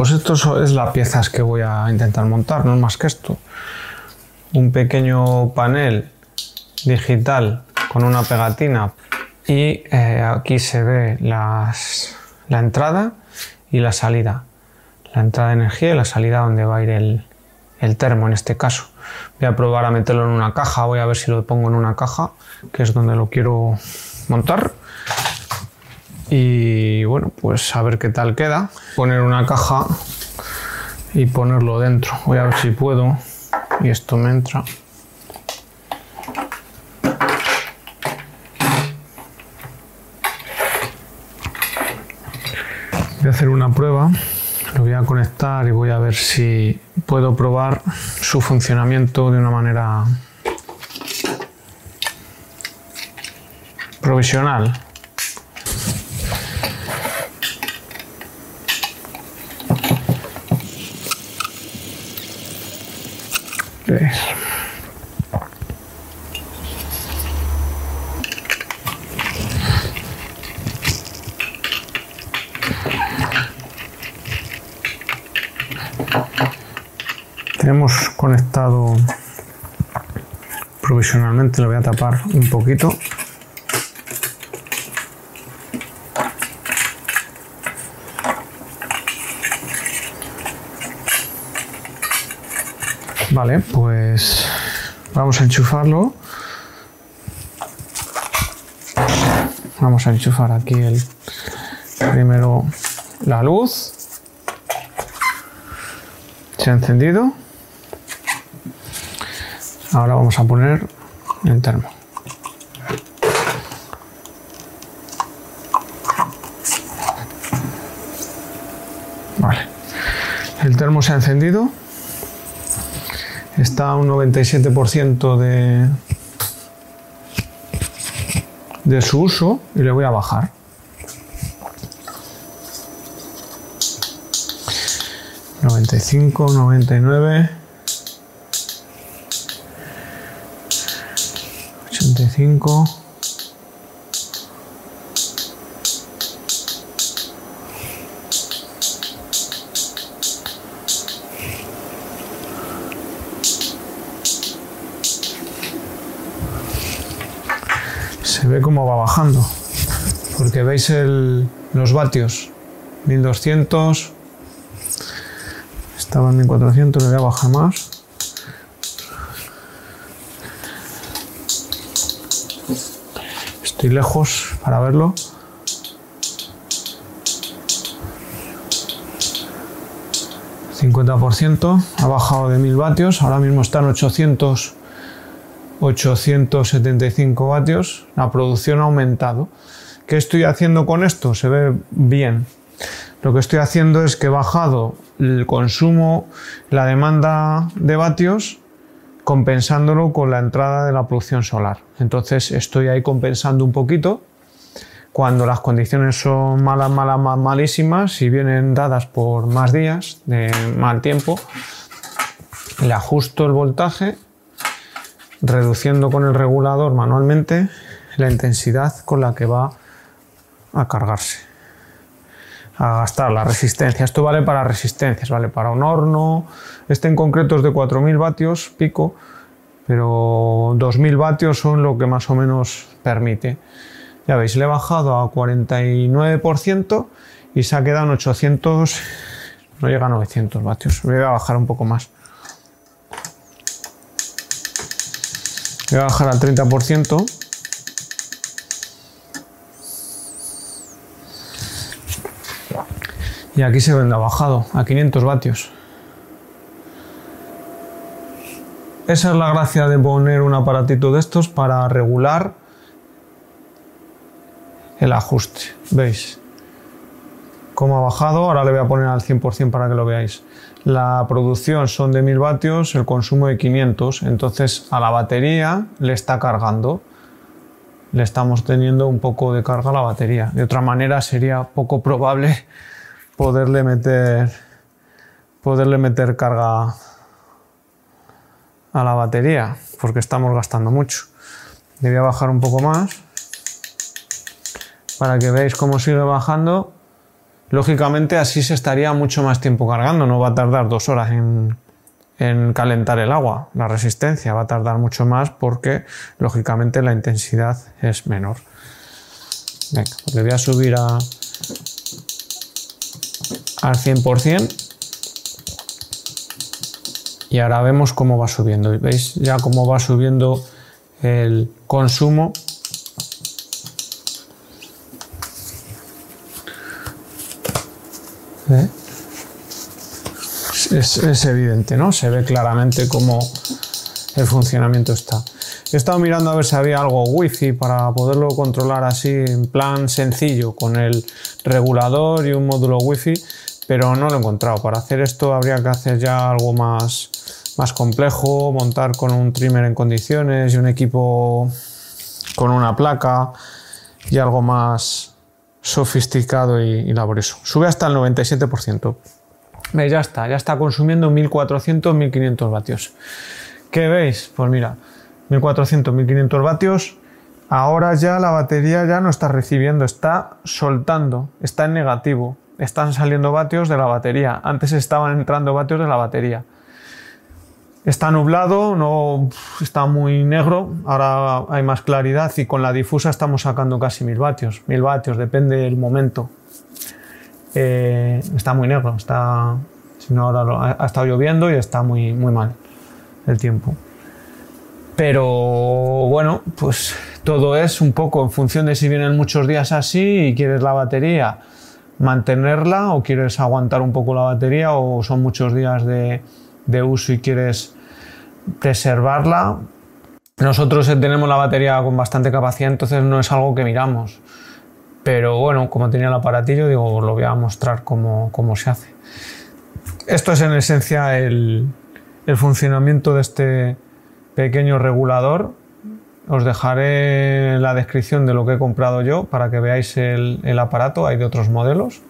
Pues esto es las piezas que voy a intentar montar, no es más que esto. Un pequeño panel digital con una pegatina y eh, aquí se ve la entrada y la salida. La entrada de energía y la salida donde va a ir el, el termo en este caso. Voy a probar a meterlo en una caja, voy a ver si lo pongo en una caja, que es donde lo quiero montar. Y bueno, pues a ver qué tal queda. Poner una caja y ponerlo dentro. Voy a ver si puedo. Y esto me entra. Voy a hacer una prueba. Lo voy a conectar y voy a ver si puedo probar su funcionamiento de una manera provisional. ¿Ves? Tenemos conectado provisionalmente, lo voy a tapar un poquito. Vale, pues vamos a enchufarlo. Vamos a enchufar aquí el primero la luz. Se ha encendido. Ahora vamos a poner el termo. Vale. El termo se ha encendido está a un 97% de, de su uso y le voy a bajar. ...95, 99... ...85... ve cómo va bajando. Porque veis los vatios. 1200. Estaba en 1400, le voy a bajar más. Estoy lejos para verlo. ...50%... ha bajado de 1000 vatios, ahora mismo están 800 875 vatios, la producción ha aumentado. ¿Qué estoy haciendo con esto? Se ve bien. Lo que estoy haciendo es que he bajado el consumo, la demanda de vatios, compensándolo con la entrada de la producción solar. Entonces estoy ahí compensando un poquito. Cuando las condiciones son malas, malas, mal- malísimas y vienen dadas por más días de mal tiempo, le ajusto el voltaje reduciendo con el regulador manualmente la intensidad con la que va a cargarse, a gastar la resistencia. Esto vale para resistencias, vale para un horno. Este en concreto es de 4000 vatios pico, pero 2000 vatios son lo que más o menos permite. Ya veis, le he bajado a 49% y se ha quedado en 800, no llega a 900 vatios. Voy a bajar un poco más. Voy a bajar al 30%. Y aquí se vende bajado a 500 vatios. Esa es la gracia de poner un aparatito de estos para regular el ajuste. ¿Veis? Cómo ha bajado. Ahora le voy a poner al 100% para que lo veáis. La producción son de 1000 vatios, el consumo de 500. Entonces a la batería le está cargando. Le estamos teniendo un poco de carga a la batería. De otra manera sería poco probable poderle meter poderle meter carga a la batería porque estamos gastando mucho. Le voy a bajar un poco más para que veáis cómo sigue bajando lógicamente así se estaría mucho más tiempo cargando, no va a tardar dos horas en, en calentar el agua, la resistencia va a tardar mucho más porque lógicamente la intensidad es menor. Venga, pues le voy a subir a, al 100% y ahora vemos cómo va subiendo. ¿Veis ya cómo va subiendo el consumo? ¿Eh? Es, evidente, ¿no? Se ve claramente cómo el funcionamiento está. He estado mirando a ver si había algo wifi para poderlo controlar así en plan sencillo con el regulador y un módulo wifi, pero no lo he encontrado. Para hacer esto habría que hacer ya algo más, más complejo, montar con un trimmer en condiciones y un equipo con una placa y algo más sofisticado y, laborioso. Sube hasta el 97%. Ya está, ya está consumiendo 1400, 1500 vatios. ¿Qué veis? Pues mira, 1400, 1500 vatios. Ahora ya la batería ya no está recibiendo, está soltando, está en negativo. Están saliendo vatios de la batería. Antes estaban entrando vatios de la batería. Está nublado, no está muy negro, ahora hay más claridad y con la difusa estamos sacando casi mil vatios. Mil vatios, depende del momento. Eh, está muy negro, está, si no ahora ha, estado lloviendo y está muy, muy mal el tiempo. Pero bueno, pues todo es un poco en función de si vienen muchos días así y quieres la batería mantenerla o quieres aguantar un poco la batería o son muchos días de, de uso y quieres preservarla. Nosotros tenemos la batería con bastante capacidad, entonces no es algo que miramos. Pero bueno, como tenía el aparatillo, digo, lo voy a mostrar cómo, cómo se hace. Esto es en esencia el, el funcionamiento de este pequeño regulador. Os dejaré la descripción de lo que he comprado yo para que veáis el, el aparato. Hay de otros modelos.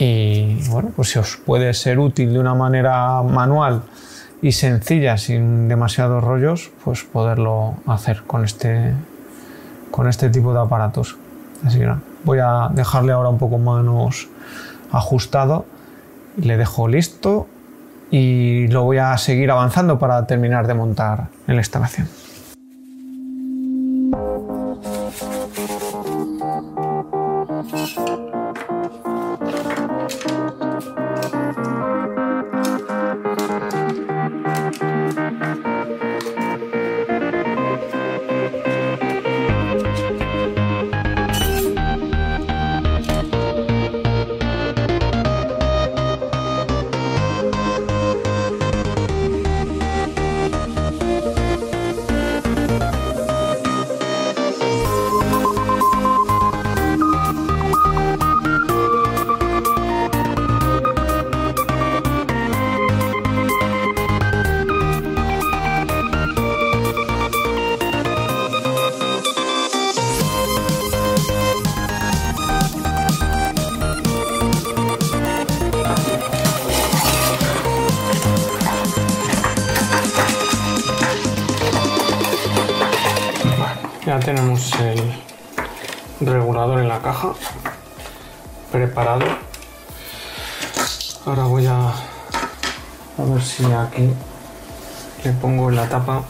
Y bueno, pues si os puede ser útil de una manera manual y sencilla, sin demasiados rollos, pues poderlo hacer con este, con este tipo de aparatos. Así que voy a dejarle ahora un poco menos ajustado, le dejo listo y lo voy a seguir avanzando para terminar de montar en la instalación. Tenemos el regulador en la caja preparado. Ahora voy a, a ver si aquí le pongo la tapa